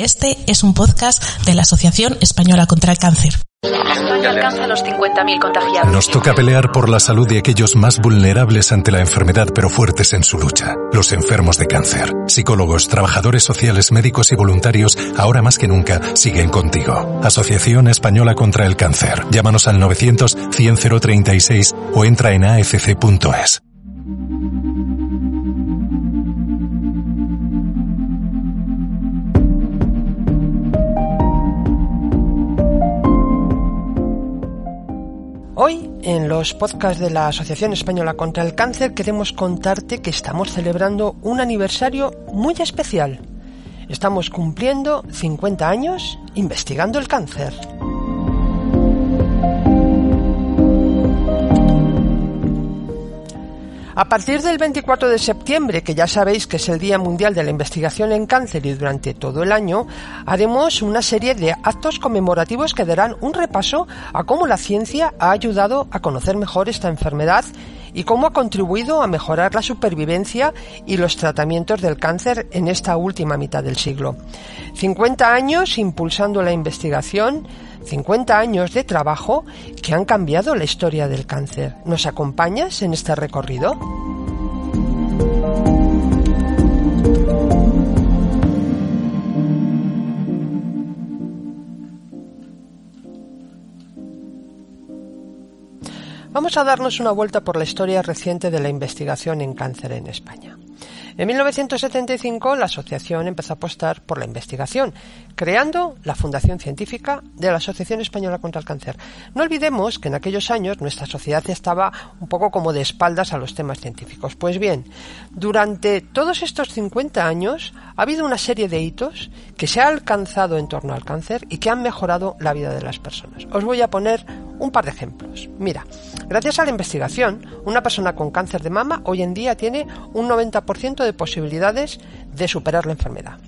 Este es un podcast de la Asociación Española contra el Cáncer. España alcanza los 50.000 contagiados. Nos toca pelear por la salud de aquellos más vulnerables ante la enfermedad pero fuertes en su lucha. Los enfermos de cáncer. Psicólogos, trabajadores sociales, médicos y voluntarios, ahora más que nunca, siguen contigo. Asociación Española contra el Cáncer. Llámanos al 900 100 036 o entra en afc.es. Hoy, en los podcasts de la Asociación Española contra el Cáncer, queremos contarte que estamos celebrando un aniversario muy especial. Estamos cumpliendo 50 años investigando el cáncer. A partir del 24 de septiembre, que ya sabéis que es el Día Mundial de la Investigación en Cáncer y durante todo el año, haremos una serie de actos conmemorativos que darán un repaso a cómo la ciencia ha ayudado a conocer mejor esta enfermedad y cómo ha contribuido a mejorar la supervivencia y los tratamientos del cáncer en esta última mitad del siglo. 50 años impulsando la investigación, 50 años de trabajo que han cambiado la historia del cáncer. ¿Nos acompañas en este recorrido? Vamos a darnos una vuelta por la historia reciente de la investigación en cáncer en España. En 1975 la asociación empezó a apostar por la investigación, creando la Fundación Científica de la Asociación Española contra el Cáncer. No olvidemos que en aquellos años nuestra sociedad estaba un poco como de espaldas a los temas científicos. Pues bien, durante todos estos 50 años ha habido una serie de hitos que se ha alcanzado en torno al cáncer y que han mejorado la vida de las personas. Os voy a poner un par de ejemplos. Mira, gracias a la investigación, una persona con cáncer de mama hoy en día tiene un 90% de posibilidades de superar la enfermedad.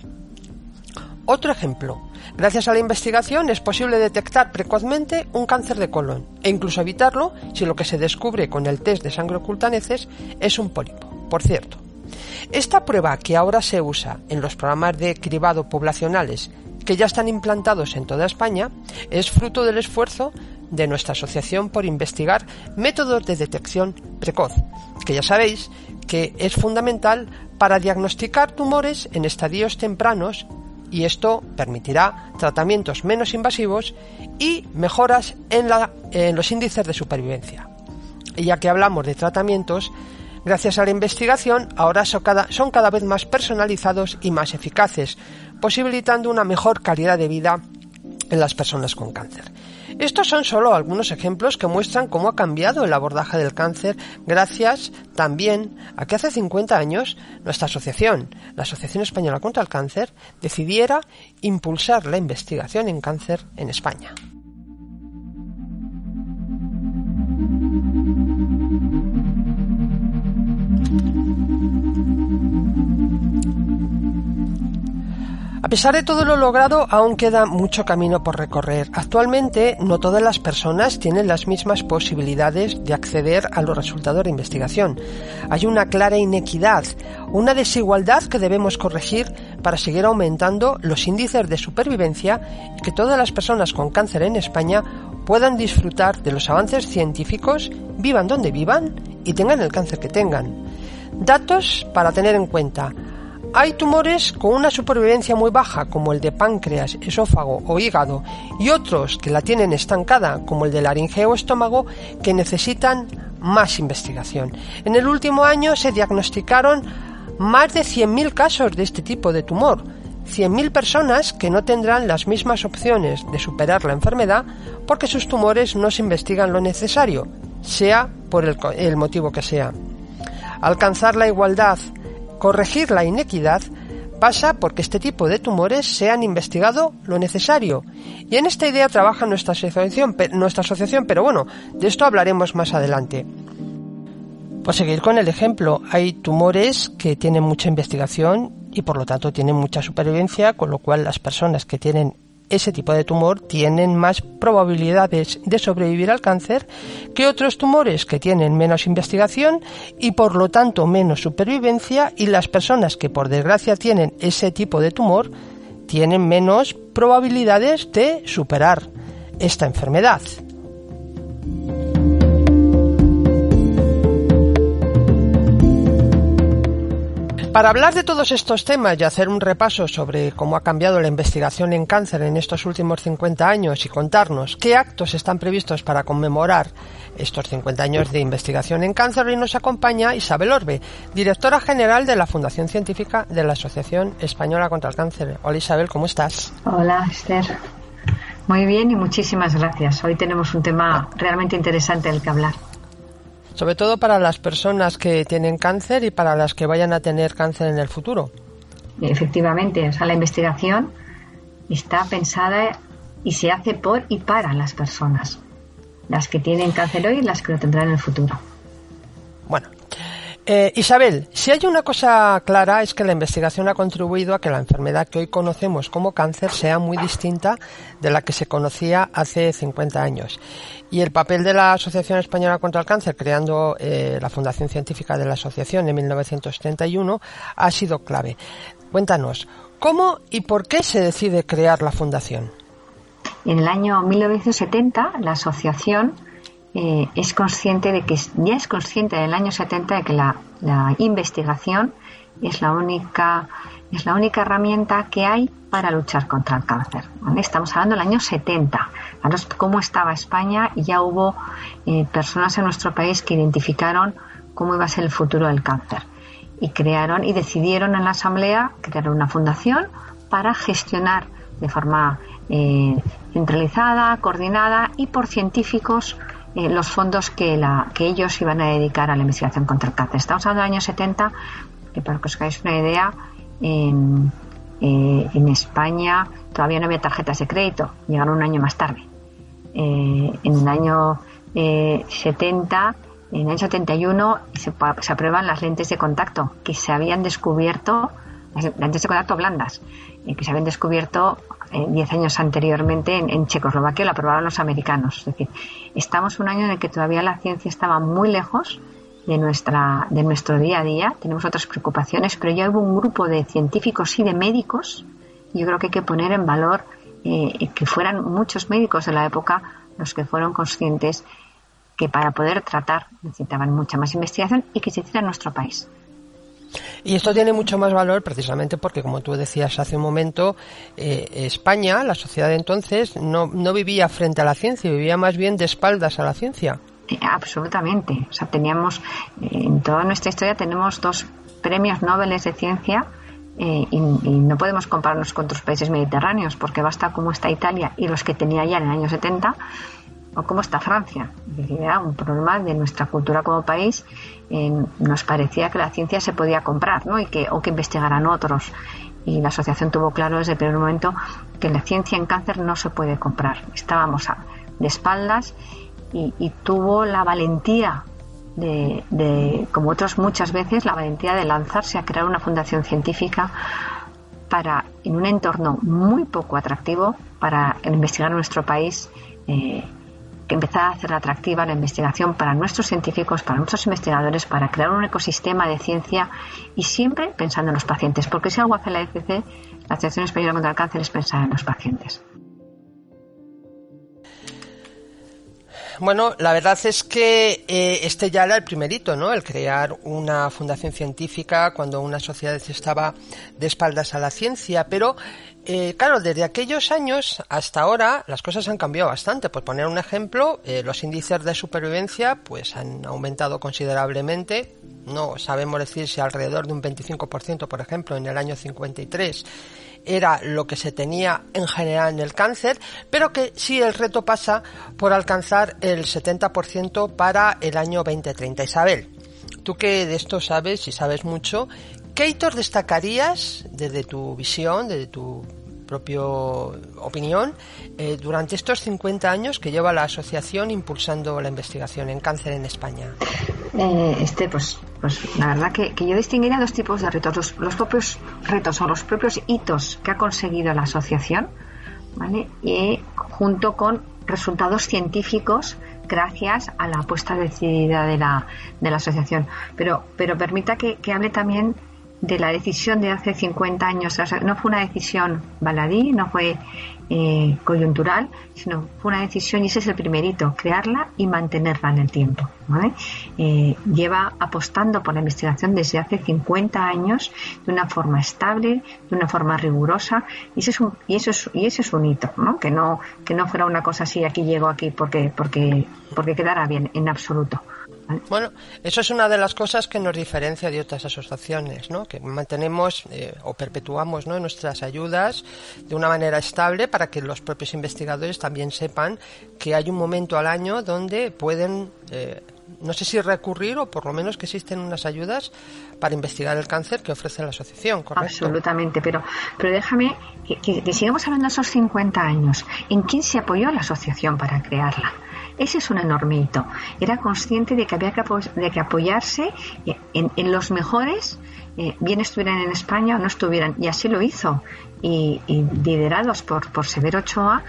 Otro ejemplo. Gracias a la investigación es posible detectar precozmente un cáncer de colon e incluso evitarlo si lo que se descubre con el test de sangre oculta neces es un pólipo. Por cierto, esta prueba que ahora se usa en los programas de cribado poblacionales que ya están implantados en toda España es fruto del esfuerzo de nuestra asociación por investigar métodos de detección precoz, que ya sabéis que es fundamental para diagnosticar tumores en estadios tempranos y esto permitirá tratamientos menos invasivos y mejoras en, los índices de supervivencia. Y ya que hablamos de tratamientos, Gracias a la investigación, ahora son cada vez más personalizados y más eficaces, posibilitando una mejor calidad de vida en las personas con cáncer. Estos son solo algunos ejemplos que muestran cómo ha cambiado el abordaje del cáncer gracias también a que hace 50 años nuestra asociación, la Asociación Española contra el Cáncer, decidiera impulsar la investigación en cáncer en España. Pesar de todo lo logrado, aún queda mucho camino por recorrer. Actualmente, no todas las personas tienen las mismas posibilidades de acceder a los resultados de investigación. Hay una clara inequidad, una desigualdad que debemos corregir para seguir aumentando los índices de supervivencia y que todas las personas con cáncer en España puedan disfrutar de los avances científicos, vivan donde vivan y tengan el cáncer que tengan. Datos para tener en cuenta. Hay tumores con una supervivencia muy baja, como el de páncreas, esófago o hígado, y otros que la tienen estancada, como el de laringe o estómago, que necesitan más investigación. En el último año se diagnosticaron más de 100.000 casos de este tipo de tumor, 100.000 personas que no tendrán las mismas opciones de superar la enfermedad porque sus tumores no se investigan lo necesario, sea por el motivo que sea. Alcanzar la igualdad Corregir la inequidad pasa porque este tipo de tumores sean investigado lo necesario. Y en esta idea trabaja nuestra asociación, nuestra asociación, pero bueno, de esto hablaremos más adelante. Por seguir con el ejemplo, hay tumores que tienen mucha investigación y por lo tanto tienen mucha supervivencia, con lo cual las personas que tienen ese tipo de tumor tienen más probabilidades de sobrevivir al cáncer que otros tumores que tienen menos investigación y por lo tanto menos supervivencia y las personas que por desgracia tienen ese tipo de tumor tienen menos probabilidades de superar esta enfermedad. Para hablar de todos estos temas y hacer un repaso sobre cómo ha cambiado la investigación en cáncer en estos últimos 50 años y contarnos qué actos están previstos para conmemorar estos 50 años de investigación en cáncer, hoy nos acompaña Isabel Orbe, directora general de la Fundación Científica de la Asociación Española contra el Cáncer. Hola Isabel, ¿cómo estás? Hola Esther. Muy bien y muchísimas gracias. Hoy tenemos un tema realmente interesante del que hablar sobre todo para las personas que tienen cáncer y para las que vayan a tener cáncer en el futuro. Efectivamente, o sea, la investigación está pensada y se hace por y para las personas, las que tienen cáncer hoy y las que lo tendrán en el futuro. Bueno, eh, Isabel, si hay una cosa clara es que la investigación ha contribuido a que la enfermedad que hoy conocemos como cáncer sea muy distinta de la que se conocía hace 50 años. Y el papel de la Asociación Española contra el Cáncer, creando eh, la Fundación Científica de la Asociación en 1971, ha sido clave. Cuéntanos, ¿cómo y por qué se decide crear la Fundación? En el año 1970, la Asociación eh, es consciente de que ya es consciente del año 70 de que la, investigación es la única es la única herramienta que hay para luchar contra el cáncer. Estamos hablando del año 70. cómo estaba España y ya hubo eh, personas en nuestro país que identificaron cómo iba a ser el futuro del cáncer y crearon y decidieron en la asamblea crear una fundación para gestionar de forma eh, centralizada, coordinada y por científicos eh, los fondos que, que ellos iban a dedicar a la investigación contra el cáncer. Estamos hablando del año 70, que para que os hagáis una idea, en, eh, en España todavía no había tarjetas de crédito, llegaron un año más tarde. Eh, en el año 70, en el año 71, se, se aprueban las lentes de contacto que se habían descubierto, las lentes de contacto blandas, que se habían descubierto diez años anteriormente en, Checoslovaquia, lo aprobaron los americanos. Es decir, estamos un año en el que todavía la ciencia estaba muy lejos de, nuestra, de nuestro día a día, tenemos otras preocupaciones, pero ya hubo un grupo de científicos y de médicos, yo creo que hay que poner en valor eh, que fueran muchos médicos de la época los que fueron conscientes que para poder tratar necesitaban mucha más investigación y que se hiciera en nuestro país. Y esto tiene mucho más valor precisamente porque, como tú decías hace un momento, eh, España, la sociedad de entonces, no, no vivía frente a la ciencia, vivía más bien de espaldas a la ciencia. Eh, absolutamente. O sea, teníamos, eh, en toda nuestra historia tenemos dos premios Nobel de ciencia y, y, no podemos compararnos con otros países mediterráneos porque basta como está Italia y los que tenía ya en el año 70 o cómo está Francia. Era un problema de nuestra cultura como país. nos parecía que la ciencia se podía comprar ¿no? y que, o que investigaran otros. Y la asociación tuvo claro desde el primer momento que la ciencia en cáncer no se puede comprar. Estábamos de espaldas y, tuvo la valentía de, de, como otros muchas veces, la valentía de lanzarse a crear una fundación científica para, en un entorno muy poco atractivo, para investigar nuestro país eh, empezar a hacer atractiva la investigación para nuestros científicos, para nuestros investigadores, para crear un ecosistema de ciencia y siempre pensando en los pacientes, porque si algo hace la ECC, la Asociación Española contra el Cáncer, es pensar en los pacientes. Bueno, la verdad es que eh, este ya era el primerito, ¿no? El crear una fundación científica cuando una sociedad estaba de espaldas a la ciencia, pero eh, claro, desde aquellos años hasta ahora las cosas han cambiado bastante. Por poner un ejemplo, eh, los índices de supervivencia pues han aumentado considerablemente. No sabemos decir si alrededor de un 25%, por ejemplo, en el año 53 era lo que se tenía en general en el cáncer, pero que sí el reto pasa por alcanzar el 70% para el año 2030. Isabel, tú que de esto sabes y sabes mucho, ¿Qué hitos destacarías desde tu visión, desde tu propia opinión, eh, durante estos 50 años que lleva la asociación impulsando la investigación en cáncer en España? Eh, este, pues, pues la verdad que, yo distinguiría dos tipos de retos. Los, propios retos o los propios hitos que ha conseguido la asociación, ¿vale? Y junto con resultados científicos gracias a la apuesta decidida de la, de la asociación. Pero, pero permita que, que hable también de la decisión de hace 50 años, no fue una decisión baladí, no fue eh, coyuntural, sino fue una decisión y ese es el primerito, crearla y mantenerla en el tiempo. Eh, lleva apostando por la investigación desde hace 50 años de una forma estable, de una forma rigurosa y ese es un, y eso es, y ese es un hito, ¿no? Que no que no fuera una cosa así aquí llego aquí porque porque porque quedara bien en absoluto. Bueno, eso es una de las cosas que nos diferencia de otras asociaciones, ¿no? Que mantenemos eh, o perpetuamos ¿no? nuestras ayudas de una manera estable para que los propios investigadores también sepan que hay un momento al año donde pueden, eh, no sé si recurrir o por lo menos que existen unas ayudas para investigar el cáncer que ofrece la asociación, ¿correcto? Absolutamente, pero, pero déjame que, que sigamos hablando de esos 50 años. ¿En quién se apoyó la asociación para crearla? Ese es un enorme hito. Era consciente de que había que, apoyarse en, los mejores, eh, bien estuvieran en España o no estuvieran. Y así lo hizo. Y, liderados por, por Severo Ochoa,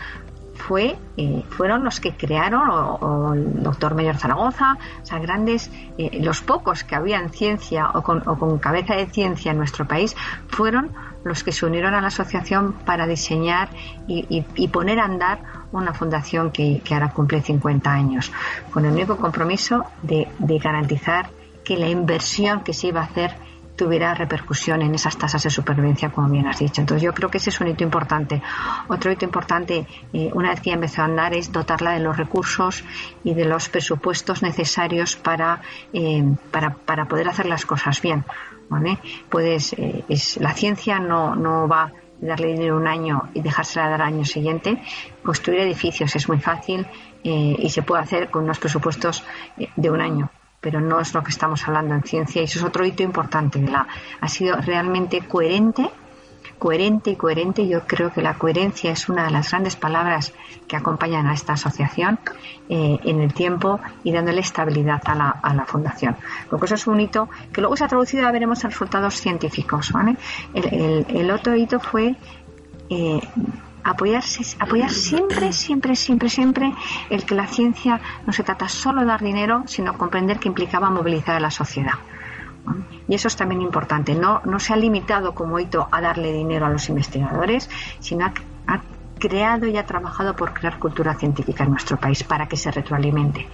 fue, eh, fueron los que crearon, o, el doctor Mayor Zaragoza, o sea, grandes, eh, los pocos que había en ciencia o con, o con, cabeza de ciencia en nuestro país, fueron los que se unieron a la asociación para diseñar y, poner a andar una fundación que, ahora cumple 50 años, con el único compromiso de, garantizar que la inversión que se iba a hacer tuviera repercusión en esas tasas de supervivencia, como bien has dicho. Entonces, yo creo que ese es un hito importante. Otro hito importante, eh, una vez que ya empezó a andar, es dotarla de los recursos y de los presupuestos necesarios para, eh, para, para poder hacer las cosas bien. Puedes, eh, es, la ciencia no, no va a darle dinero un año y dejársela dar al año siguiente. Construir edificios es muy fácil y se puede hacer con unos presupuestos de un año pero no es lo que estamos hablando en ciencia y eso es otro hito importante. La, ha sido realmente coherente coherente y coherente. Yo creo que la coherencia es una de las grandes palabras que acompañan a esta asociación eh, en el tiempo y dándole estabilidad a la, a la fundación. Lo que eso es un hito que luego se ha traducido, a veremos resultados científicos. El, otro hito fue eh, apoyarse, apoyar siempre, siempre, siempre, siempre el que la ciencia no se trata solo de dar dinero, sino comprender que implicaba movilizar a la sociedad. Y eso es también importante. No, no se ha limitado como hito a darle dinero a los investigadores, sino ha, creado y ha trabajado por crear cultura científica en nuestro país para que se retroalimente.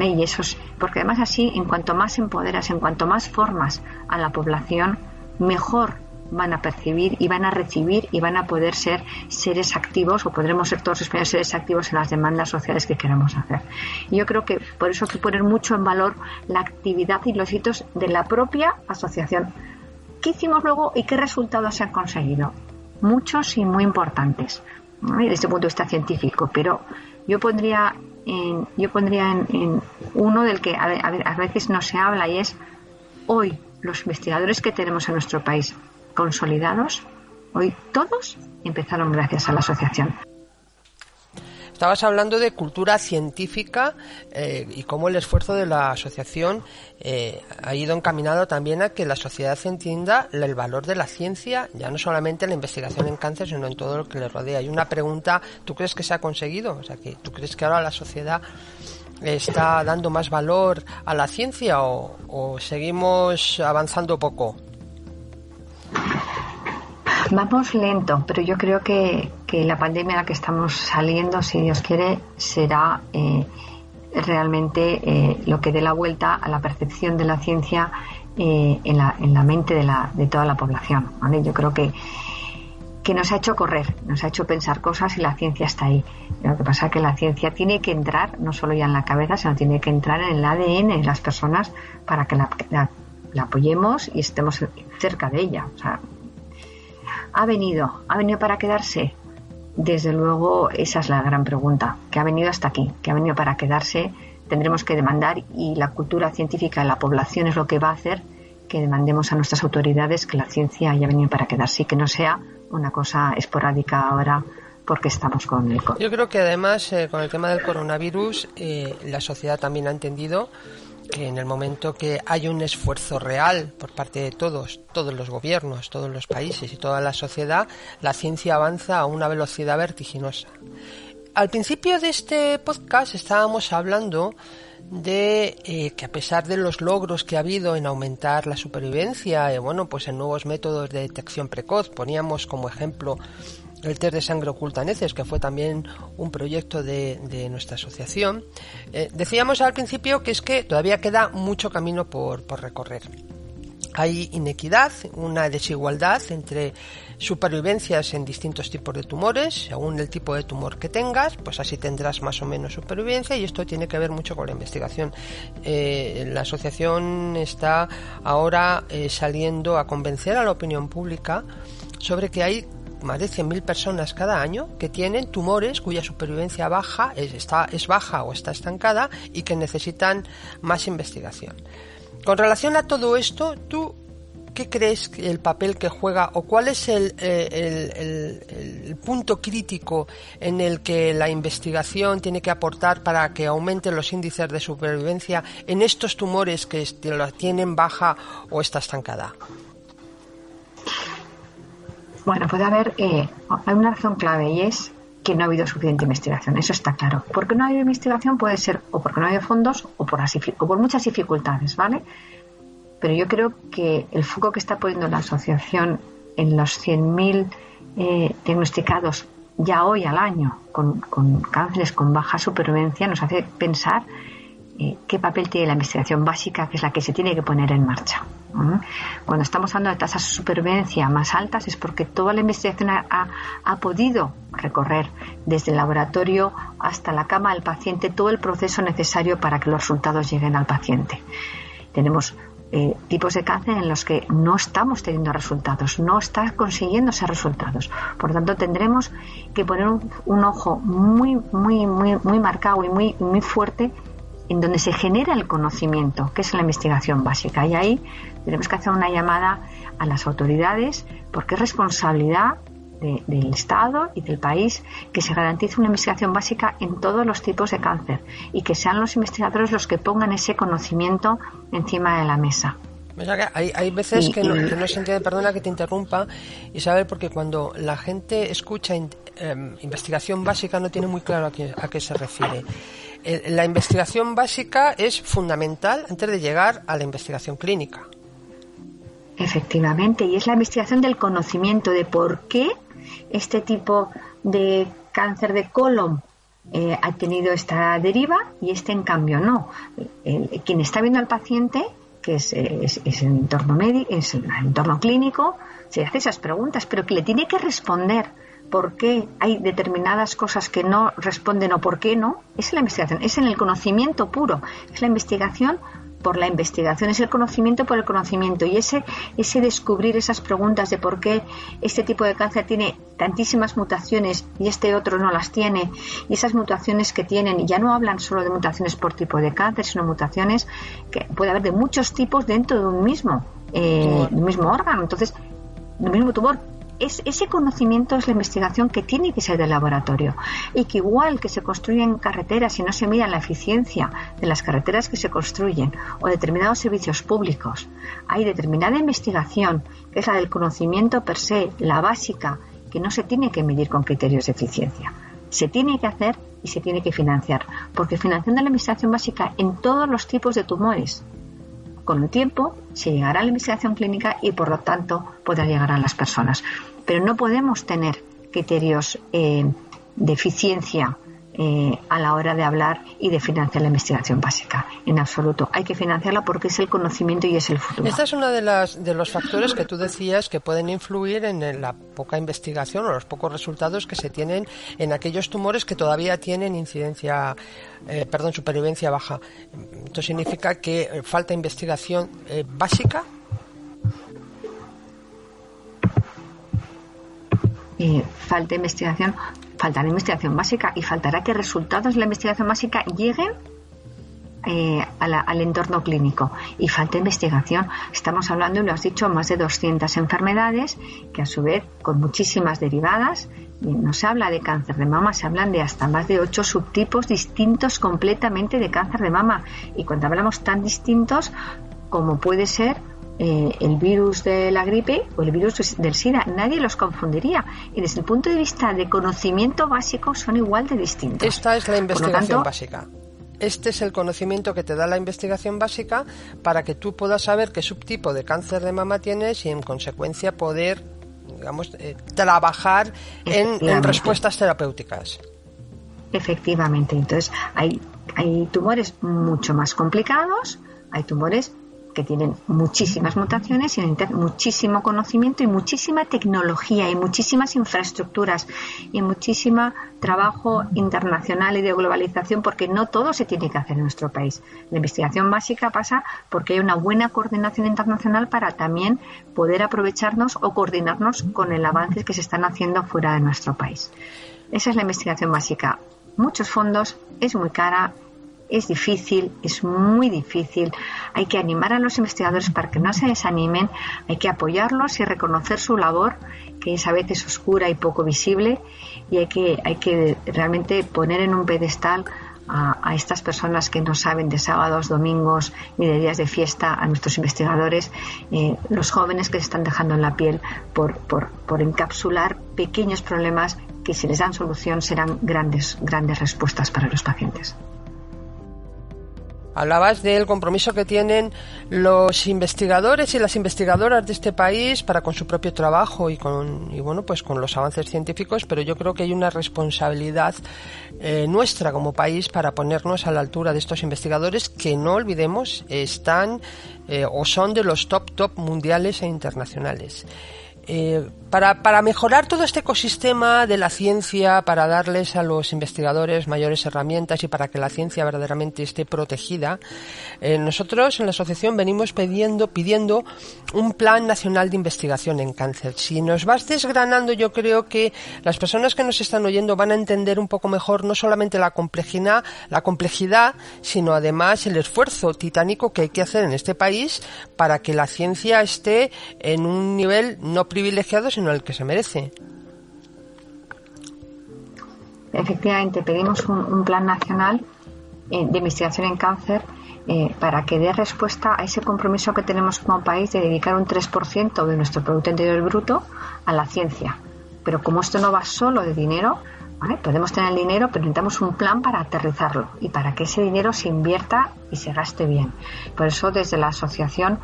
Y eso es, porque además así, en cuanto más empoderas, en cuanto más formas a la población, mejor van a percibir y van a recibir y van a poder ser seres activos o podremos ser todos españoles seres activos en las demandas sociales que queramos hacer. Y yo creo que por eso hay que poner mucho en valor la actividad y los hitos de la propia asociación. ¿Qué hicimos luego y qué resultados se han conseguido? Muchos y muy importantes desde este punto de vista científico, pero yo pondría en, yo pondría en, uno del que a veces no se habla y es hoy los investigadores que tenemos en nuestro país consolidados, hoy todos empezaron gracias a la asociación. Estabas hablando de cultura científica eh, y cómo el esfuerzo de la asociación eh, ha ido encaminado también a que la sociedad entienda el valor de la ciencia, ya no solamente en la investigación en cáncer, sino en todo lo que le rodea. Y una pregunta, ¿tú crees que se ha conseguido? O sea, que ¿tú crees que ahora la sociedad está dando más valor a la ciencia o seguimos avanzando poco? Vamos lento, pero yo creo que, la pandemia a la que estamos saliendo, si Dios quiere, será eh, realmente eh, lo que dé la vuelta a la percepción de la ciencia eh, en, la, en, la, mente de, la, de toda la población. Yo creo que, que nos ha hecho correr, nos ha hecho pensar cosas y la ciencia está ahí. Lo que pasa es que la ciencia tiene que entrar, no solo ya en la cabeza, sino tiene que entrar en el ADN de las personas para que la apoyemos y estemos cerca de ella. ¿Ha venido? ¿Ha venido para quedarse? Desde luego, esa es la gran pregunta. ¿Qué ha venido hasta aquí? ¿Qué ha venido para quedarse? Tendremos que demandar y la cultura científica de la población es lo que va a hacer que demandemos a nuestras autoridades que la ciencia haya venido para quedarse y que no sea una cosa esporádica ahora porque estamos con el Yo creo que además eh, con el tema del coronavirus eh, la sociedad también ha entendido que en el momento que hay un esfuerzo real por parte de todos, todos los gobiernos, todos los países y toda la sociedad, la ciencia avanza a una velocidad vertiginosa. al principio de este podcast estábamos hablando de eh, que a pesar de los logros que ha habido en aumentar la supervivencia, eh, bueno, pues en nuevos métodos de detección precoz, poníamos como ejemplo el test de sangre oculta neces, que fue también un proyecto de, nuestra asociación, eh, decíamos al principio que es que todavía queda mucho camino por, por recorrer. Hay inequidad, una desigualdad entre supervivencias en distintos tipos de tumores, según el tipo de tumor que tengas, pues así tendrás más o menos supervivencia y esto tiene que ver mucho con la investigación. Eh, la asociación está ahora eh, saliendo a convencer a la opinión pública sobre que hay más de 100.000 personas cada año que tienen tumores cuya supervivencia baja es, está, es baja o está estancada y que necesitan más investigación. Con relación a todo esto, ¿tú qué crees el papel que juega o cuál es el, eh, el, punto crítico en el que la investigación tiene que aportar para que aumenten los índices de supervivencia en estos tumores que tienen baja o está estancada? Bueno, puede haber eh, hay una razón clave y es que no ha habido suficiente investigación, eso está claro. Porque no ha habido investigación puede ser o porque no ha habido fondos o por, o por muchas dificultades, ¿vale? Pero yo creo que el foco que está poniendo la asociación en los 100.000 eh, diagnosticados ya hoy al año con, con, cánceres con baja supervivencia nos hace pensar eh, qué papel tiene la investigación básica, que es la que se tiene que poner en marcha. Cuando estamos hablando de tasas de supervivencia más altas es porque toda la investigación ha, podido recorrer desde el laboratorio hasta la cama del paciente todo el proceso necesario para que los resultados lleguen al paciente. Tenemos eh, tipos de cáncer en los que no estamos teniendo resultados, no está consiguiendo esos resultados. Por tanto, tendremos que poner un, un, ojo muy, muy, muy, muy marcado y muy, muy fuerte en donde se genera el conocimiento, que es la investigación básica. Y ahí tenemos que hacer una llamada a las autoridades porque es responsabilidad del Estado y del país que se garantice una investigación básica en todos los tipos de cáncer y que sean los investigadores los que pongan ese conocimiento encima de la mesa. Hay, veces que, no, se entiende, perdona que te interrumpa, Isabel, porque cuando la gente escucha em, investigación básica no tiene muy claro a qué, a qué se refiere. Eh, la investigación básica es fundamental antes de llegar a la investigación clínica. Efectivamente, y es la investigación del conocimiento de por qué este tipo de cáncer de colon eh, ha tenido esta deriva y este en cambio no. quien está viendo al paciente, que es, es, el entorno médico, es el entorno clínico, se hace esas preguntas, pero que le tiene que responder por qué hay determinadas cosas que no responden o por qué no, es la investigación, es en el conocimiento puro, es la investigación por la investigación, es el conocimiento por el conocimiento. Y ese, ese descubrir esas preguntas de por qué este tipo de cáncer tiene tantísimas mutaciones y este otro no las tiene y esas mutaciones que tienen, y ya no hablan solo de mutaciones por tipo de cáncer, sino mutaciones que puede haber de muchos tipos dentro de un mismo, eh, un mismo órgano, entonces, el mismo tumor, es, ese conocimiento es la investigación que tiene que ser del laboratorio y que igual que se construyen carreteras y no se mira la eficiencia de las carreteras que se construyen o determinados servicios públicos, hay determinada investigación que es la del conocimiento per se, la básica, que no se tiene que medir con criterios de eficiencia. Se tiene que hacer y se tiene que financiar, porque financiando la investigación básica en todos los tipos de tumores, con el tiempo se llegará a la investigación clínica y por lo tanto podrá llegar a las personas. Pero no podemos tener criterios eh, de eficiencia eh, a la hora de hablar y de financiar la investigación básica. En absoluto. Hay que financiarla porque es el conocimiento y es el futuro. Esta es uno de, las, de los factores que tú decías que pueden influir en la poca investigación o los pocos resultados que se tienen en aquellos tumores que todavía tienen incidencia, eh, perdón, supervivencia baja. Esto significa que falta investigación básica falta investigación, faltará investigación básica y faltará que resultados de la investigación básica lleguen eh, al entorno clínico y falta investigación. Estamos hablando, y lo has dicho, más de 200 enfermedades que a su vez con muchísimas derivadas. no se habla de cáncer de mama, se hablan de hasta más de 8 subtipos distintos completamente de cáncer de mama. Y cuando hablamos tan distintos como puede ser eh, el virus de la gripe o el virus del SIDA. Nadie los confundiría. Y desde el punto de vista de conocimiento básico son igual de distintos. Esta es la investigación básica. Este es el conocimiento que te da la investigación básica para que tú puedas saber qué subtipo de cáncer de mama tienes y en consecuencia poder, digamos, eh, trabajar en, respuestas terapéuticas. Efectivamente, entonces hay, hay tumores mucho más complicados, hay tumores que tienen muchísimas mutaciones y muchísimo conocimiento y muchísima tecnología y muchísimas infraestructuras y muchísimo trabajo internacional y de globalización porque no todo se tiene que hacer en nuestro país. La investigación básica pasa porque hay una buena coordinación internacional para también poder aprovecharnos o coordinarnos con el avance que se están haciendo fuera de nuestro país. Esa es la investigación básica. Muchos fondos, es muy cara, es difícil, es muy difícil. Hay que animar a los investigadores para que no se desanimen, hay que apoyarlos y reconocer su labor, que es a veces oscura y poco visible, y hay que, hay que realmente poner en un pedestal a, estas personas que no saben de sábados, domingos ni de días de fiesta, a nuestros investigadores, eh, los jóvenes que se están dejando en la piel por, por, por encapsular pequeños problemas que si les dan solución serán grandes, grandes respuestas para los pacientes. Hablabas del compromiso que tienen los investigadores y las investigadoras de este país para con su propio trabajo y con y bueno pues con los avances científicos, pero yo creo que hay una responsabilidad eh, nuestra como país para ponernos a la altura de estos investigadores que no olvidemos están eh, o son de los top top mundiales e internacionales. Eh, para, para, mejorar todo este ecosistema de la ciencia, para darles a los investigadores mayores herramientas y para que la ciencia verdaderamente esté protegida, eh, nosotros en la asociación venimos pidiendo, pidiendo un plan nacional de investigación en cáncer. Si nos vas desgranando, yo creo que las personas que nos están oyendo van a entender un poco mejor no solamente la complejidad, la complejidad, sino además el esfuerzo titánico que hay que hacer en este país para que la ciencia esté en un nivel no privilegiado, el que se merece. Efectivamente, pedimos un, plan nacional eh, de investigación en cáncer eh, para que dé respuesta a ese compromiso que tenemos como país de dedicar un 3% de nuestro Producto Interior Bruto a la ciencia. Pero como esto no va solo de dinero, podemos tener el dinero, pero necesitamos un plan para aterrizarlo y para que ese dinero se invierta y se gaste bien. Por eso, desde la asociación,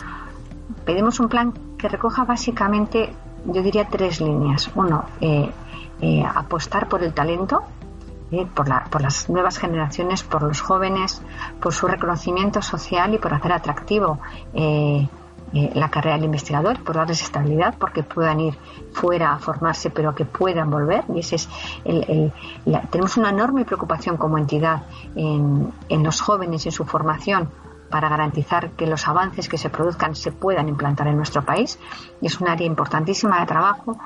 pedimos un plan que recoja básicamente yo diría tres líneas. Uno, eh, eh, apostar por el talento, eh, por, por, las nuevas generaciones, por los jóvenes, por su reconocimiento social y por hacer atractivo la carrera del investigador, por darles estabilidad, porque puedan ir fuera a formarse, pero que puedan volver. Y ese es el, tenemos una enorme preocupación como entidad en, en los jóvenes en su formación para garantizar que los avances que se produzcan se puedan implantar en nuestro país. Y es un área importantísima de trabajo.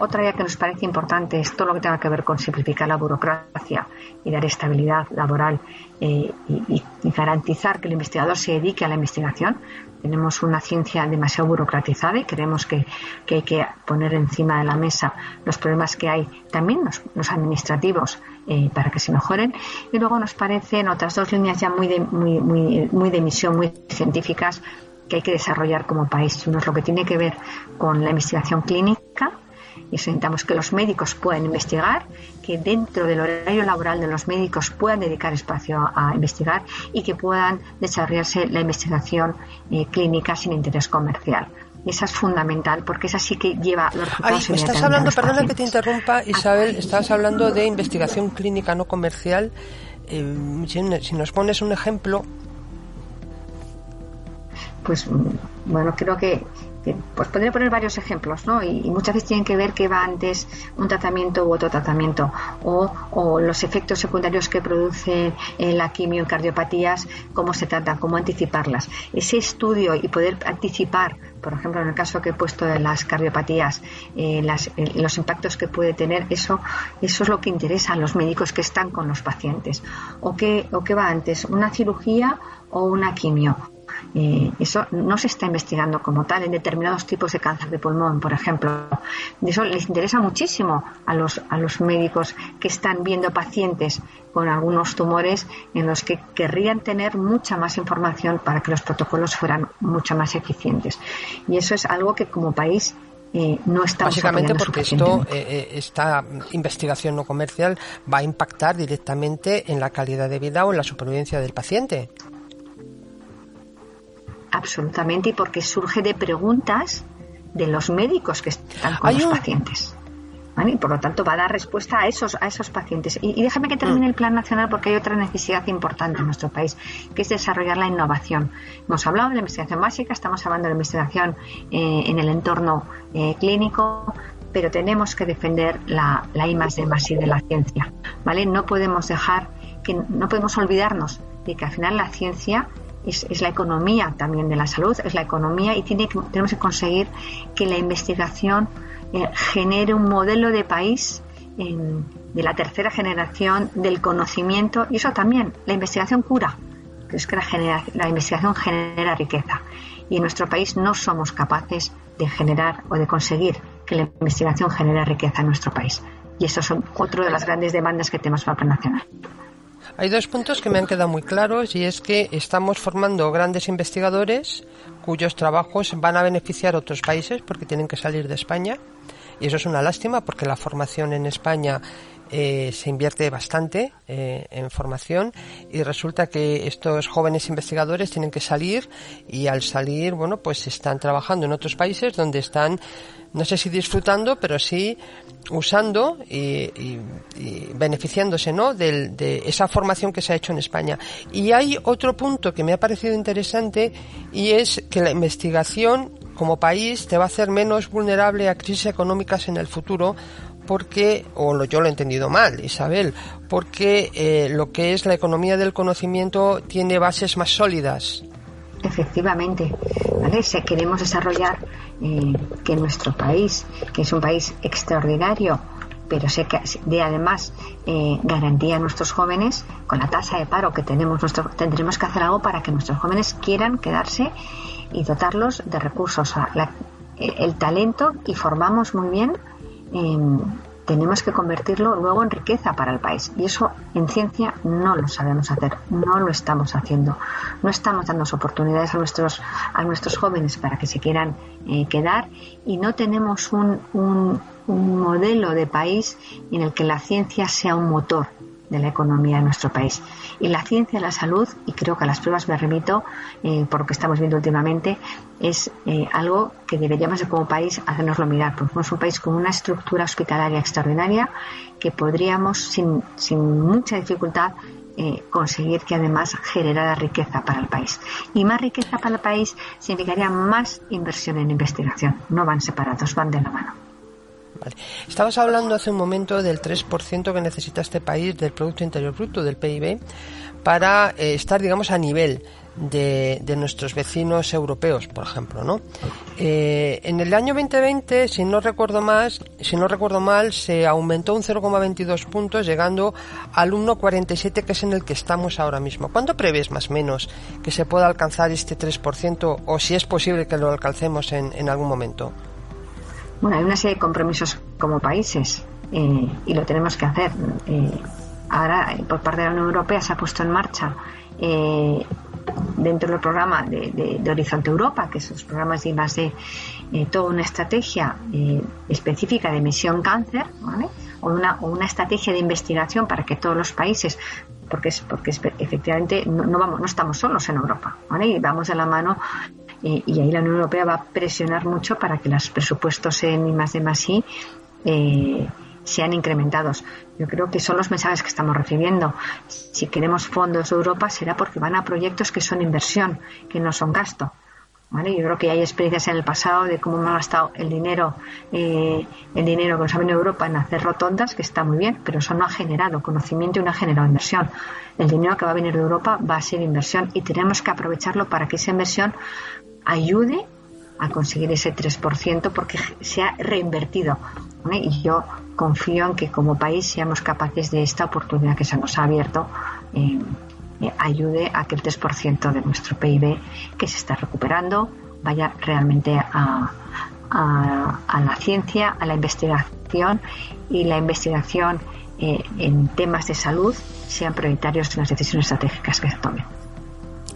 Otra área que nos parece importante es todo lo que tenga que ver con simplificar la burocracia y dar estabilidad laboral eh, y, garantizar que el investigador se dedique a la investigación. Tenemos una ciencia demasiado burocratizada y creemos que, hay que poner encima de la mesa los problemas que hay, también los administrativos eh, para que se mejoren. Y luego nos parecen otras dos líneas ya muy de, muy, muy, muy de misión, muy científicas, que hay que desarrollar como país. Uno es lo que tiene que ver con la investigación clínica, y necesitamos que los médicos puedan investigar, que dentro del horario laboral de los médicos puedan dedicar espacio a, investigar y que puedan desarrollarse la investigación eh, clínica sin interés comercial. Esa es fundamental porque esa sí que lleva los resultados. estás hablando, perdona que te interrumpa, Isabel, estás hablando de investigación clínica no comercial. Eh, si nos pones un ejemplo. Pues bueno, creo que pues podría poner varios ejemplos, ¿no? Y, muchas veces tienen que ver qué va antes un tratamiento u otro tratamiento, o, los efectos secundarios que produce eh, la quimio y cardiopatías, cómo se tratan, cómo anticiparlas. Ese estudio y poder anticipar, por ejemplo, en el caso que he puesto de las cardiopatías, eh, eh, los impactos que puede tener, eso, eso es lo que interesa a los médicos que están con los pacientes. ¿O qué, o qué va antes? ¿Una cirugía o una quimio? Eh, eso no se está investigando como tal en determinados tipos de cáncer de pulmón, por ejemplo. Eso les interesa muchísimo a los, a los médicos que están viendo pacientes con algunos tumores en los que querrían tener mucha más información para que los protocolos fueran mucho más eficientes. Y eso es algo que como país eh, no estamos Básicamente porque esto, eh, eh, esta investigación no comercial va a impactar directamente en la calidad de vida o en la supervivencia del paciente. Absolutamente, y porque surge de preguntas de los médicos que están con los pacientes. Y por lo tanto va a dar respuesta a esos, a esos pacientes. Y, déjame que termine mm. el plan nacional porque hay otra necesidad importante en nuestro país, que es desarrollar la innovación. Hemos hablado de la investigación básica, estamos hablando de la investigación eh, en el entorno eh, clínico, pero tenemos que defender la, la I más D más I de la ciencia. ¿vale? No podemos dejar que, no podemos olvidarnos de que al final la ciencia es, es, la economía también de la salud, es la economía y tiene tenemos que conseguir que la investigación eh, genere un modelo de país de la tercera generación del conocimiento y eso también, la investigación cura, es que la, la investigación genera riqueza y en nuestro país no somos capaces de generar o de conseguir que la investigación genere riqueza en nuestro país. Y eso son otro de las grandes demandas que tenemos para el plan nacional. Hay dos puntos que me han quedado muy claros y es que estamos formando grandes investigadores cuyos trabajos van a beneficiar otros países porque tienen que salir de España. Y eso es una lástima porque la formación en España eh, se invierte bastante eh, en formación y resulta que estos jóvenes investigadores tienen que salir y al salir, bueno, pues están trabajando en otros países donde están, no sé si disfrutando, pero sí usando y, beneficiándose, ¿no? De, de esa formación que se ha hecho en España. Y hay otro punto que me ha parecido interesante y es que la investigación como país te va a hacer menos vulnerable a crisis económicas en el futuro porque, o yo lo he entendido mal, Isabel, porque eh, lo que es la economía del conocimiento tiene bases más sólidas. Efectivamente, ¿vale? Si queremos desarrollar eh, que nuestro país, que es un país extraordinario, pero sé que de además eh, garantía a nuestros jóvenes, con la tasa de paro que tenemos, nuestro, tendremos que hacer algo para que nuestros jóvenes quieran quedarse y dotarlos de recursos, el talento y formamos muy bien, em, tenemos que convertirlo luego en riqueza para el país. Y eso en ciencia no lo sabemos hacer, no lo estamos haciendo. No estamos dando oportunidades a nuestros, a nuestros jóvenes para que se quieran eh, quedar y no tenemos un, un modelo de país en el que la ciencia sea un motor de la economía de nuestro país. Y la ciencia, la salud, y creo que a las pruebas me remito, eh, por lo que estamos viendo últimamente, es eh, algo que deberíamos como país hacernoslo mirar, porque somos un país con una estructura hospitalaria extraordinaria que podríamos sin, sin mucha dificultad eh, conseguir que además generara riqueza para el país. Y más riqueza para el país significaría más inversión en investigación. No van separados, van de la mano. Estabas hablando hace un momento del 3% que necesita este país del Producto Interior Bruto, del PIB, para eh, estar, digamos, a nivel de, nuestros vecinos europeos, por ejemplo, ¿no? Eh, en el año 2020, si no recuerdo más, si no recuerdo mal, se aumentó un 0,22 puntos, llegando al 1,47 que es en el que estamos ahora mismo. ¿Cuándo prevés más o menos que se pueda alcanzar este 3% o si es posible que lo alcancemos en, en algún momento? Bueno, hay una serie de compromisos como países eh, y lo tenemos que hacer. Eh, ahora, eh, por parte de la Unión Europea, se ha puesto en marcha dentro del programa de, Horizonte Europa, que los programas de IMASD, toda una estrategia específica de emisión cáncer, ¿vale? o, una, estrategia de investigación para que todos los países porque es porque efectivamente no, vamos no estamos solos en Europa ¿vale? y vamos de la mano y ahí la Unión Europea va a presionar mucho para que los presupuestos en I más de más I eh, sean incrementados. Yo creo que son los mensajes que estamos recibiendo. Si queremos fondos de Europa será porque van a proyectos que son inversión, que no son gasto. ¿Vale? Yo creo que hay experiencias en el pasado de cómo hemos gastado el dinero, eh, el dinero que nos ha venido Europa en hacer rotondas, que está muy bien, pero eso no ha generado conocimiento y no ha generado inversión. El dinero que va a venir de Europa va a ser inversión y tenemos que aprovecharlo para que esa inversión ayude a conseguir ese 3% porque se ha reinvertido. Y yo confío en que como país seamos capaces de esta oportunidad que se nos ha abierto, eh, eh, ayude a que el 3% de nuestro PIB que se está recuperando vaya realmente a, a, la ciencia, a la investigación y la investigación eh, en temas de salud sean prioritarios en las decisiones estratégicas que se tomen.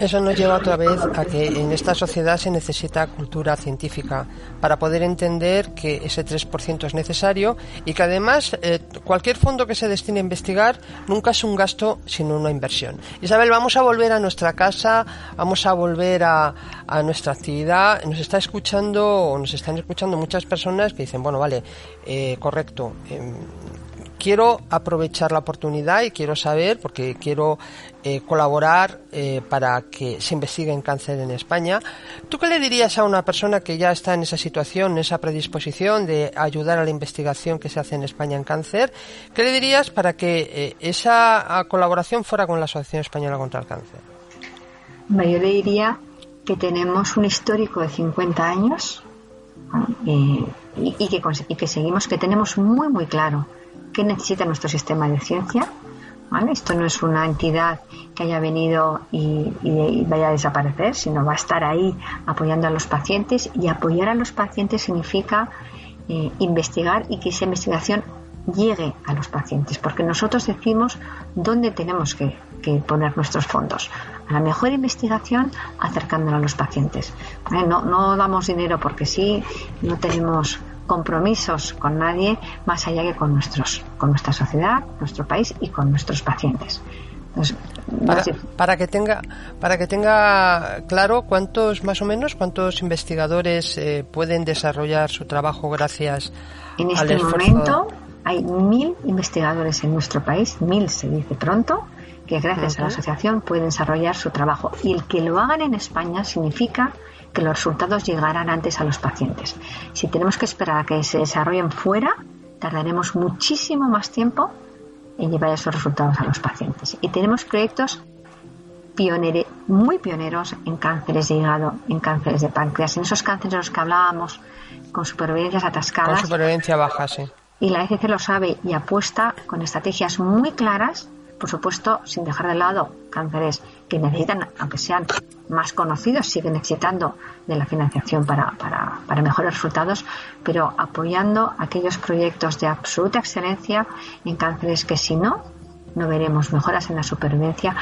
Eso nos lleva otra vez a que en esta sociedad se necesita cultura científica para poder entender que ese 3% es necesario y que además eh, cualquier fondo que se destine a investigar nunca es un gasto sino una inversión. Isabel, vamos a volver a nuestra casa, vamos a volver a, a nuestra actividad. Nos está escuchando o nos están escuchando muchas personas que dicen, bueno, vale, eh, correcto. Em, quiero aprovechar la oportunidad y quiero saber, porque quiero eh, colaborar eh, para que se investigue en cáncer en España. ¿Tú qué le dirías a una persona que ya está en esa situación, en esa predisposición de ayudar a la investigación que se hace en España en cáncer? ¿Qué le dirías para que eh, esa colaboración fuera con la Asociación Española contra el Cáncer? Yo le diría que tenemos un histórico de 50 años y, que, y que seguimos, que tenemos muy, muy claro qué necesita nuestro sistema de ciencia. ¿vale? Esto no es una entidad que haya venido y, vaya a desaparecer, sino va a estar ahí apoyando a los pacientes y apoyar a los pacientes significa eh, investigar y que esa investigación llegue a los pacientes, porque nosotros decimos dónde tenemos que, poner nuestros fondos. A la mejor investigación acercándola a los pacientes. No, no damos dinero porque sí, no tenemos compromisos con nadie más allá que con nuestros, con nuestra sociedad, nuestro país y con nuestros pacientes. para, que tenga para que tenga claro cuántos más o menos cuántos investigadores eh, pueden desarrollar su trabajo gracias en este momento hay mil investigadores en nuestro país mil se dice pronto que gracias a la asociación pueden desarrollar su trabajo y el que lo hagan en España significa que los resultados llegarán antes a los pacientes. Si tenemos que esperar a que se desarrollen fuera, tardaremos muchísimo más tiempo en llevar esos resultados a los pacientes. Y tenemos proyectos pionere, muy pioneros en cánceres de hígado, en cánceres de páncreas, en esos cánceres de los que hablábamos, con supervivencias atascadas. Con supervivencia baja, sí. Y la ECC lo sabe y apuesta con estrategias muy claras por supuesto, sin dejar de lado cánceres que necesitan, aunque sean más conocidos, siguen necesitando de la financiación para, para, para mejores resultados, pero apoyando aquellos proyectos de absoluta excelencia en cánceres que si no, no veremos mejoras en la supervivencia,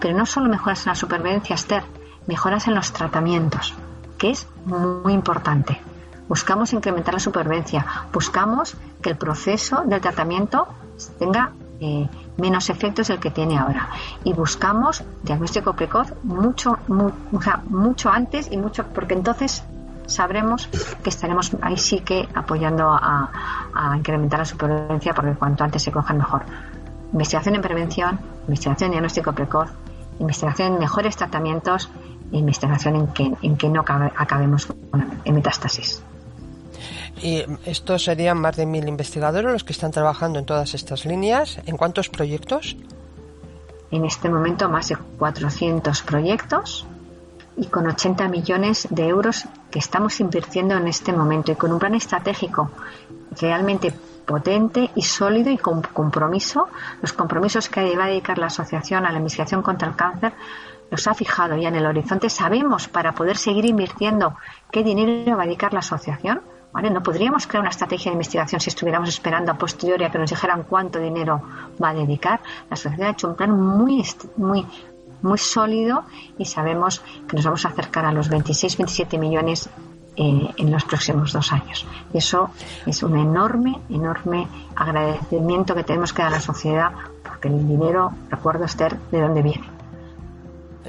pero no solo mejoras en la supervivencia, Esther, mejoras en los tratamientos, que es muy importante. Buscamos incrementar la supervivencia, buscamos que el proceso del tratamiento tenga eh, menos efectos del que tiene ahora. Y buscamos diagnóstico precoz mucho, mucho antes y mucho, porque entonces sabremos que estaremos ahí sí que apoyando a, incrementar la supervivencia, porque cuanto antes se cojan mejor. Investigación en prevención, investigación en diagnóstico precoz, investigación en mejores tratamientos investigación en que, en que no acabemos con metástasis. Y estos serían más de mil investigadores los que están trabajando en todas estas líneas. ¿En cuántos proyectos? En este momento más de 400 proyectos y con 80 millones de euros que estamos invirtiendo en este momento y con un plan estratégico realmente potente y sólido y con compromiso. Los compromisos que va a dedicar la Asociación a la Investigación contra el Cáncer los ha fijado ya en el horizonte. Sabemos para poder seguir invirtiendo qué dinero va a dedicar la asociación no podríamos crear una estrategia de investigación si estuviéramos esperando a posteriori a que nos dijeran cuánto dinero va a dedicar. La sociedad ha hecho un plan muy, muy, muy sólido y sabemos que nos vamos a acercar a los 26, 27 millones eh, en los próximos dos años. Y eso es un enorme, enorme agradecimiento que tenemos que dar a la sociedad porque el dinero, recuerdo Esther, de dónde viene.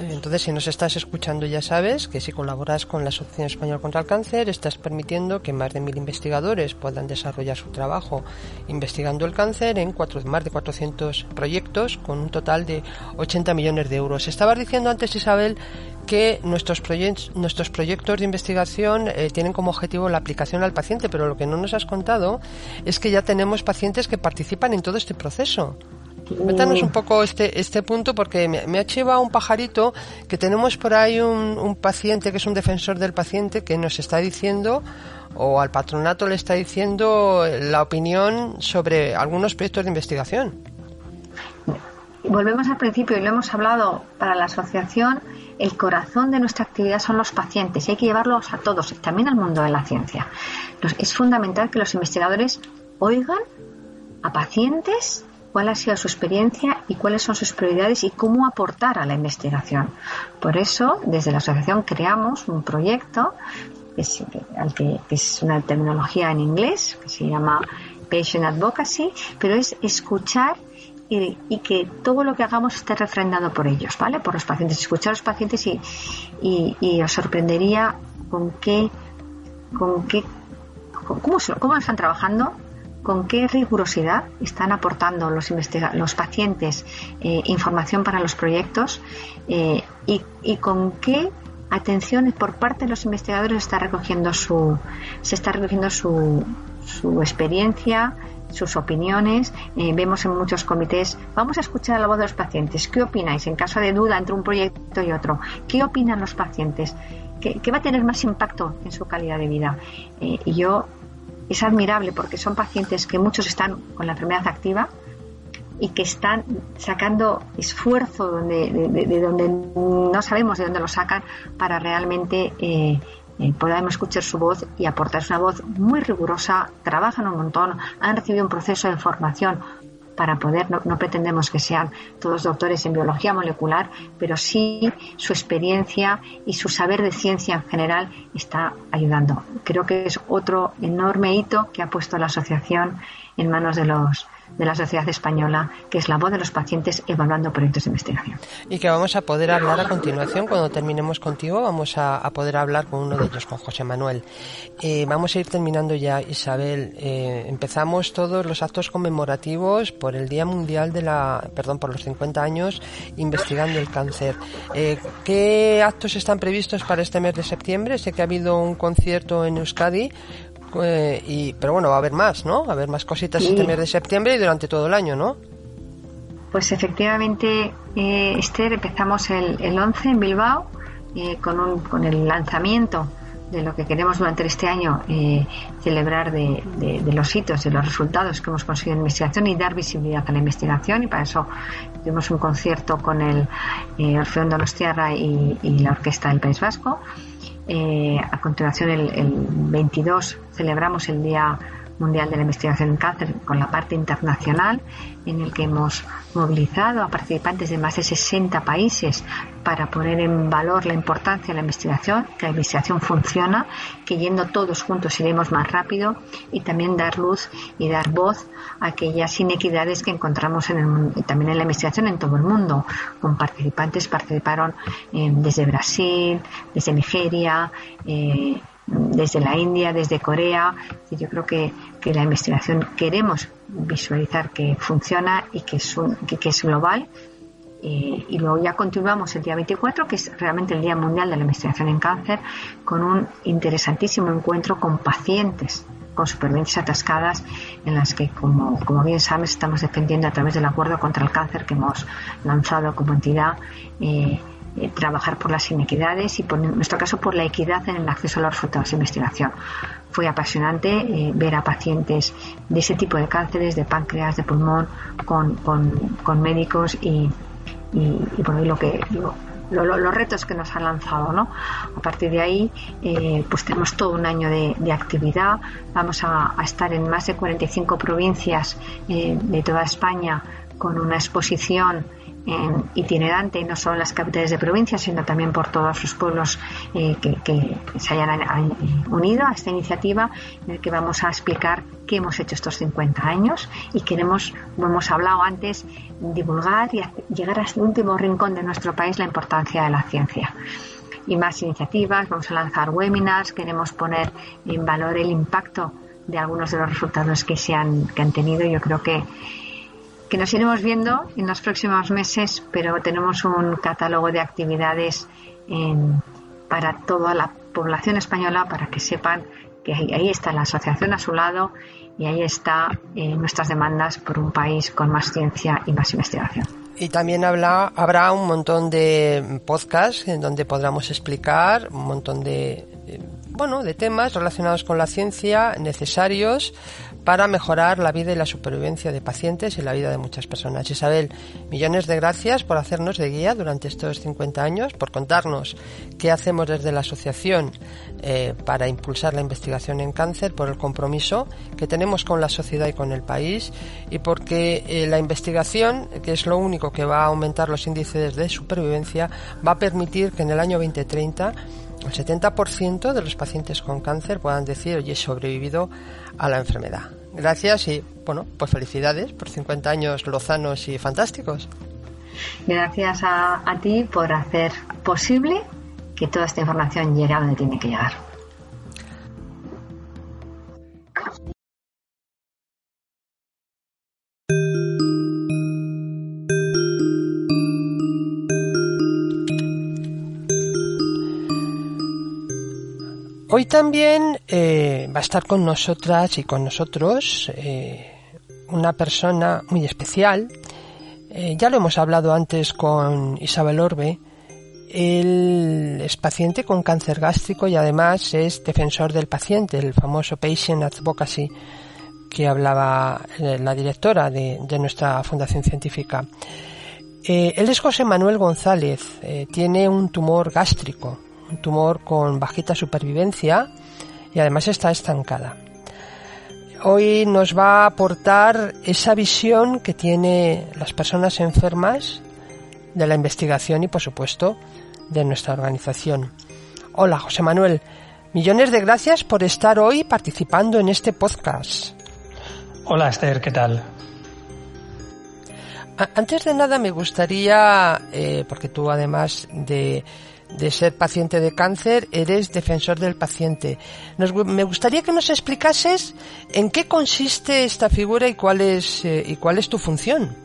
Entonces, si nos estás escuchando, ya sabes que si colaboras con la Asociación Española contra el Cáncer, estás permitiendo que más de mil investigadores puedan desarrollar su trabajo investigando el cáncer en cuatro, más de 400 proyectos con un total de 80 millones de euros. Estabas diciendo antes, Isabel, que nuestros, nuestros proyectos de investigación eh, tienen como objetivo la aplicación al paciente, pero lo que no nos has contado es que ya tenemos pacientes que participan en todo este proceso. Cuéntanos un poco este, este punto porque me, ha chivado un pajarito que tenemos por ahí un, paciente que es un defensor del paciente que nos está diciendo o al patronato le está diciendo la opinión sobre algunos proyectos de investigación. volvemos al principio y lo hemos hablado para la asociación, el corazón de nuestra actividad son los pacientes y hay que llevarlos a todos, también al mundo de la ciencia. Es fundamental que los investigadores oigan a pacientes cuál ha sido su experiencia y cuáles son sus prioridades y cómo aportar a la investigación. Por eso, desde la asociación creamos un proyecto que es, una terminología en inglés que se llama Patient Advocacy, pero es escuchar y, que todo lo que hagamos esté refrendado por ellos, ¿vale? Por los pacientes. Escuchar a los pacientes y, y, os sorprendería con qué, con qué, cómo, cómo están trabajando, con qué rigurosidad están aportando los, pacientes eh, información para los proyectos eh, y, con qué atención por parte de los investigadores está recogiendo su, se está recogiendo su, experiencia, sus opiniones. Eh, vemos en muchos comités, vamos a escuchar la voz de los pacientes. ¿Qué opináis en caso de duda entre un proyecto y otro? ¿Qué opinan los pacientes? ¿Qué, va a tener más impacto en su calidad de vida? Yo, es admirable porque son pacientes que muchos están con la enfermedad activa y que están sacando esfuerzo de, donde no sabemos de dónde lo sacan para realmente eh, eh, escuchar su voz y aportar. una voz muy rigurosa, trabajan un montón, han recibido un proceso de formación para poder, no, no, pretendemos que sean todos doctores en biología molecular, pero sí su experiencia y su saber de ciencia en general está ayudando. Creo que es otro enorme hito que ha puesto la asociación en manos de los de la sociedad española, que es la voz de los pacientes evaluando proyectos de investigación. Y que vamos a poder hablar a continuación, cuando terminemos contigo, vamos a, poder hablar con uno de ellos, con José Manuel. Eh, vamos a ir terminando ya, Isabel. Eh, empezamos todos los actos conmemorativos por el Día Mundial de la, perdón, por los 50 años investigando el cáncer. Eh, ¿Qué actos están previstos para este mes de septiembre? Sé que ha habido un concierto en Euskadi eh, y, pero bueno, va a haber más, ¿no? Va a haber más cositas este mes de septiembre y durante todo el año, ¿no? Pues efectivamente, eh, Esther, empezamos el, el 11 en Bilbao eh, con, un, con el lanzamiento de lo que queremos durante este año eh, celebrar de, de, los hitos, de los resultados que hemos conseguido en investigación y dar visibilidad a la investigación y para eso tuvimos un concierto con el Orfeón Donostiarra y, y la Orquesta del País Vasco eh, a continuación, el, el 22 celebramos el Día Mundial de la Investigación en Cáncer con la parte internacional, en el que hemos movilizado a participantes de más de 60 países para poner en valor la importancia de la investigación, que la investigación funciona, que yendo todos juntos iremos más rápido y también dar luz y dar voz a aquellas inequidades que encontramos en el también en la investigación en todo el mundo. Con participantes participaron eh, desde Brasil, desde Nigeria, eh, desde la India, desde Corea. Yo creo que, que la investigación queremos visualizar que funciona y que es, que, es global. Eh, y luego ya continuamos el día 24, que es realmente el Día Mundial de la Investigación en Cáncer, con un interesantísimo encuentro con pacientes con supervivencias atascadas en las que, como, como bien sabes, estamos defendiendo a través del acuerdo contra el cáncer que hemos lanzado como entidad. Eh, eh, trabajar por las inequidades y, por, en nuestro caso, por la equidad en el acceso a los resultados de investigación. Fue apasionante eh, ver a pacientes de ese tipo de cánceres, de páncreas, de pulmón, con, con, médicos y, y, lo que los retos que nos han lanzado, ¿no? A partir de ahí, eh, pues tenemos todo un año de, actividad. Vamos a, estar en más de 45 provincias de toda España con una exposición itinerante, no solo en las capitales de provincia, sino también por todos los pueblos eh, que, se hayan eh, unido a esta iniciativa, en el que vamos a explicar qué hemos hecho estos 50 años y queremos, como hemos hablado antes, divulgar y llegar hasta el último rincón de nuestro país la importancia de la ciencia y más iniciativas. Vamos a lanzar webinars, queremos poner en valor el impacto de algunos de los resultados que se han, que han tenido. Yo creo que que nos iremos viendo en los próximos meses, pero tenemos un catálogo de actividades para toda la población española para que sepan que ahí, está la asociación a su lado y ahí está eh, nuestras demandas por un país con más ciencia y más investigación. Y también habla, habrá un montón de podcasts en donde podamos explicar un montón de, bueno, de temas relacionados con la ciencia necesarios para mejorar la vida y la supervivencia de pacientes y la vida de muchas personas. Isabel, millones de gracias por hacernos de guía durante estos 50 años, por contarnos qué hacemos desde la asociación eh, para impulsar la investigación en cáncer, por el compromiso que tenemos con la sociedad y con el país y porque eh, la investigación, que es lo único que va a aumentar los índices de supervivencia, va a permitir que en el año 2030 el 70% de los pacientes con cáncer puedan decir, oye, he sobrevivido a la enfermedad. Gracias y, bueno, pues felicidades por 50 años lozanos y fantásticos. Gracias a, a ti por hacer posible que toda esta información llegue a donde tiene que llegar. Hoy también eh, va a estar con nosotras y con nosotros eh, una persona muy especial. Eh, ya lo hemos hablado antes con Isabel Orbe. Él es paciente con cáncer gástrico y además es defensor del paciente, el famoso Patient Advocacy que hablaba la directora de, de nuestra fundación científica. él es José Manuel González, tiene un tumor gástrico, un tumor con bajita supervivencia y además está estancada. Hoy nos va a aportar esa visión que tiene las personas enfermas de la investigación y por supuesto de nuestra organización. Hola José Manuel, millones de gracias por estar hoy participando en este podcast. Hola Esther, ¿qué tal? Antes de nada me gustaría, eh, porque tú además de de ser paciente de cáncer, eres defensor del paciente. me gustaría que nos explicases en qué consiste esta figura y cuál es, eh, y cuál es tu función.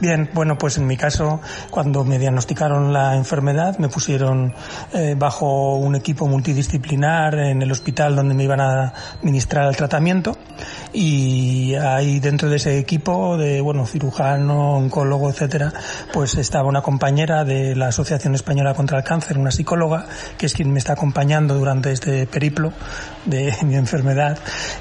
Bien, bueno, pues en mi caso, cuando me diagnosticaron la enfermedad, me pusieron eh, bajo un equipo multidisciplinar en el hospital donde me iban a administrar el tratamiento. Y ahí dentro de ese equipo de, bueno, cirujano, oncólogo, etcétera, pues estaba una compañera de la Asociación Española contra el Cáncer, una psicóloga, que es quien me está acompañando durante este periplo de mi enfermedad.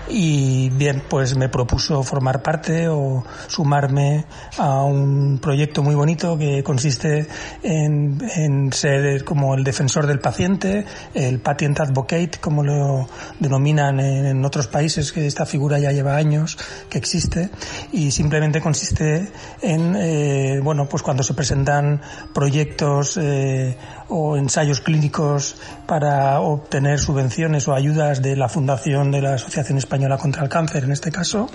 Y bien, pues me propuso formar parte o sumarme a un proyecto muy bonito que consiste en, en ser como el defensor del paciente, el patient advocate, como lo denominan en, otros países, que esta figura ya lleva años que existe y simplemente consiste en, eh, bueno, pues cuando se presentan proyectos eh, o ensayos clínicos para obtener subvenciones o ayudas de la Fundación de la Asociación Española contra el Cáncer, en este caso,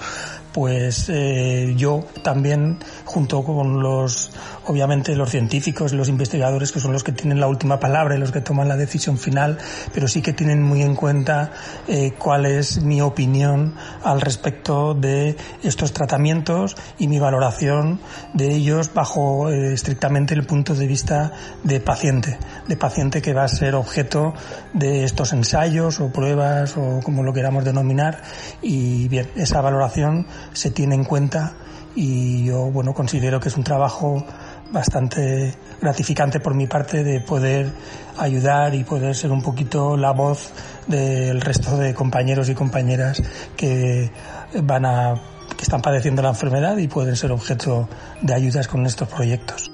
pues eh, yo también, junto con los, obviamente, los científicos, los investigadores, que son los que tienen la última palabra y los que toman la decisión final, pero sí que tienen muy en cuenta eh, cuál es mi opinión al respecto de estos tratamientos y mi valoración de ellos bajo eh, estrictamente el punto de vista de paciente, de paciente que va a ser objeto de estos ensayos o pruebas o como lo queramos denominar. Y bien, esa valoración se tiene en cuenta y yo bueno considero que es un trabajo bastante gratificante por mi parte de poder ayudar y poder ser un poquito la voz del resto de compañeros y compañeras que van a que están padeciendo la enfermedad y pueden ser objeto de ayudas con estos proyectos.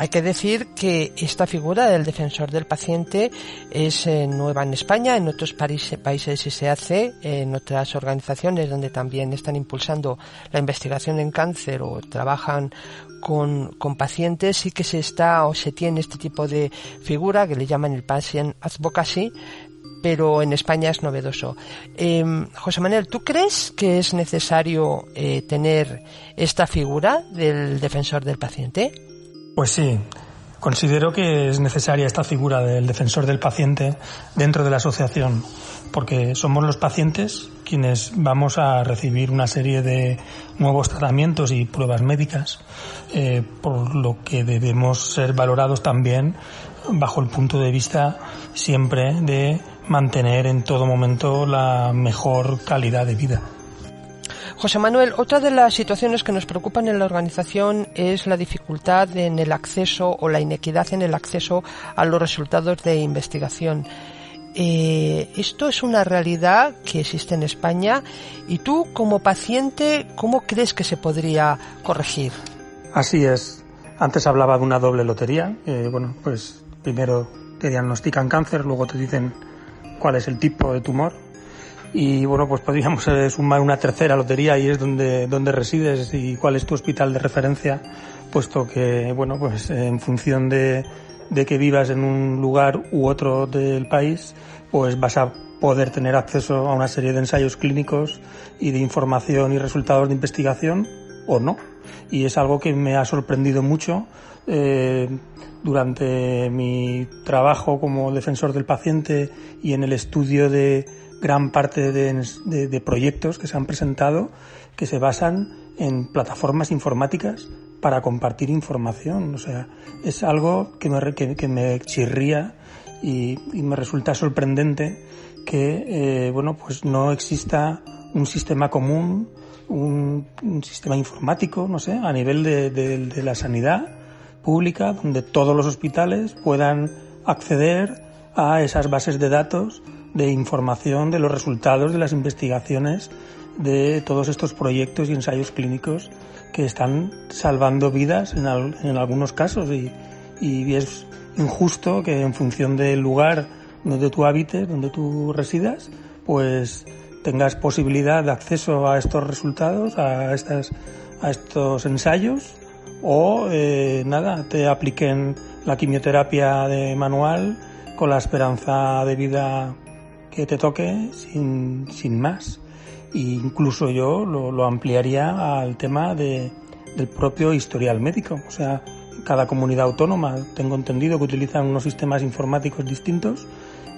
Hay que decir que esta figura del defensor del paciente es eh, nueva en España, en otros países sí se hace, en otras organizaciones donde también están impulsando la investigación en cáncer o trabajan con, con, pacientes sí que se está o se tiene este tipo de figura que le llaman el patient advocacy, pero en España es novedoso. Eh, José Manuel, ¿tú crees que es necesario eh, tener esta figura del defensor del paciente? Pues sí, considero que es necesaria esta figura del defensor del paciente dentro de la asociación, porque somos los pacientes quienes vamos a recibir una serie de nuevos tratamientos y pruebas médicas, eh, por lo que debemos ser valorados también bajo el punto de vista siempre de mantener en todo momento la mejor calidad de vida. José Manuel, otra de las situaciones que nos preocupan en la organización es la dificultad en el acceso o la inequidad en el acceso a los resultados de investigación. Eh, esto es una realidad que existe en España y tú como paciente, ¿cómo crees que se podría corregir? Así es. Antes hablaba de una doble lotería. bueno, pues primero te diagnostican cáncer, luego te dicen cuál es el tipo de tumor. Y bueno, pues podríamos eh, sumar una tercera lotería y es donde, donde resides y cuál es tu hospital de referencia, puesto que, bueno, pues en función de, de que vivas en un lugar u otro del país, pues vas a poder tener acceso a una serie de ensayos clínicos y de información y resultados de investigación o no. Y es algo que me ha sorprendido mucho eh, durante mi trabajo como defensor del paciente y en el estudio de gran parte de, proyectos que se han presentado que se basan en plataformas informáticas para compartir información. O sea, es algo que me, que, me chirría y, me resulta sorprendente que, eh, bueno, pues no exista un sistema común, un, sistema informático, no sé, a nivel de la sanidad pública donde todos los hospitales puedan acceder a esas bases de datos de información de los resultados de las investigaciones de todos estos proyectos y ensayos clínicos que están salvando vidas en, en algunos casos y, y, es injusto que en función del lugar donde tú habites, donde tú residas, pues tengas posibilidad de acceso a estos resultados, a, estas, a estos ensayos o eh, nada, te apliquen la quimioterapia de manual con la esperanza de vida que te toque sin, sin más. E incluso yo lo, lo ampliaría al tema de, del propio historial médico. O sea, cada comunidad autónoma, tengo entendido que utilizan unos sistemas informáticos distintos,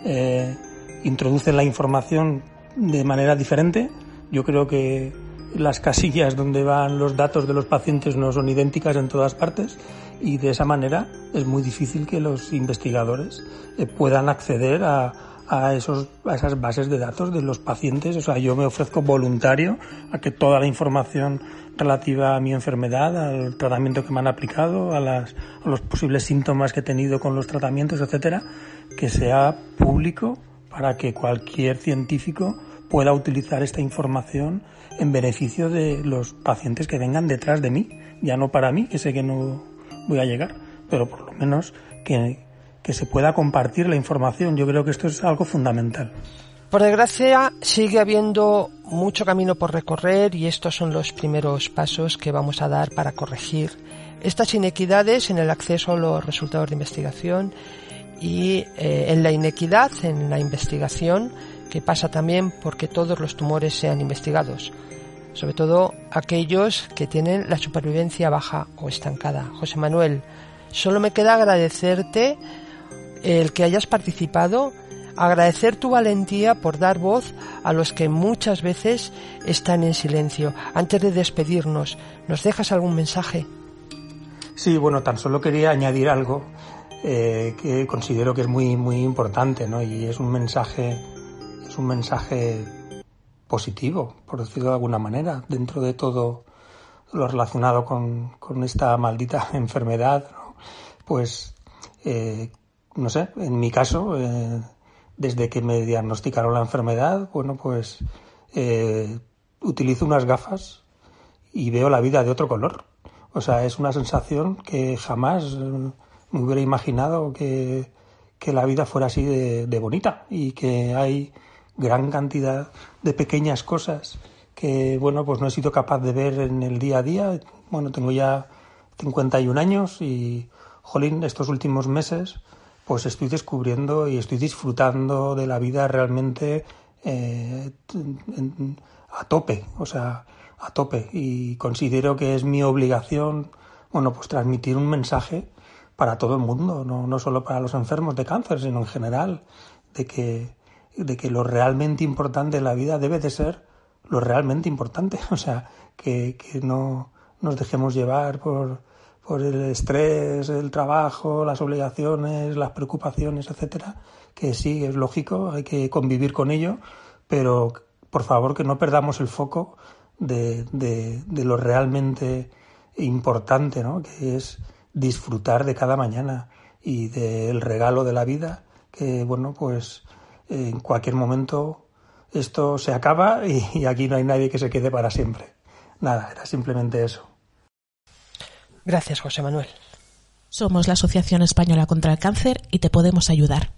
eh, introducen la información de manera diferente. Yo creo que las casillas donde van los datos de los pacientes no son idénticas en todas partes y de esa manera es muy difícil que los investigadores eh, puedan acceder a, a, esos, a esas bases de datos de los pacientes. O sea, yo me ofrezco voluntario a que toda la información relativa a mi enfermedad, al tratamiento que me han aplicado, a, las, a los posibles síntomas que he tenido con los tratamientos, etcétera, que sea público para que cualquier científico pueda utilizar esta información en beneficio de los pacientes que vengan detrás de mí, ya no para mí, que sé que no voy a llegar, pero por lo menos que, que se pueda compartir la información. Yo creo que esto es algo fundamental. Por desgracia, sigue habiendo mucho camino por recorrer y estos son los primeros pasos que vamos a dar para corregir estas inequidades en el acceso a los resultados de investigación y eh, en la inequidad en la investigación que pasa también porque todos los tumores sean investigados, sobre todo aquellos que tienen la supervivencia baja o estancada. José Manuel, solo me queda agradecerte el que hayas participado, agradecer tu valentía por dar voz a los que muchas veces están en silencio. Antes de despedirnos, ¿nos dejas algún mensaje? Sí, bueno, tan solo quería añadir algo eh, que considero que es muy, muy importante, ¿no? Y es un mensaje es un mensaje positivo, por decirlo de alguna manera, dentro de todo lo relacionado con, esta maldita enfermedad, pues, eh, no sé, en mi caso, eh, desde que me diagnosticaron la enfermedad, bueno, pues eh, utilizo unas gafas y veo la vida de otro color. O sea, es una sensación que jamás me hubiera imaginado que, la vida fuera así de bonita y que hay gran cantidad de pequeñas cosas que, bueno, pues no he sido capaz de ver en el día a día. Bueno, tengo ya 51 años y, jolín, estos últimos meses, pues estoy descubriendo y estoy disfrutando de la vida realmente eh, a tope, o sea, a tope. Y considero que es mi obligación, bueno, pues transmitir un mensaje para todo el mundo, no, no solo para los enfermos de cáncer, sino en general, de que de que lo realmente importante en la vida debe de ser lo realmente importante. O sea, que, que no nos dejemos llevar por, por el estrés, el trabajo, las obligaciones, las preocupaciones, etcétera, que sí, es lógico, hay que convivir con ello, pero por favor que no perdamos el foco de, de, de lo realmente importante, ¿no? que es disfrutar de cada mañana y del regalo de la vida, que bueno, pues en cualquier momento esto se acaba y, aquí no hay nadie que se quede para siempre. Nada, era simplemente eso. Gracias, José Manuel. Somos la Asociación Española contra el Cáncer y te podemos ayudar.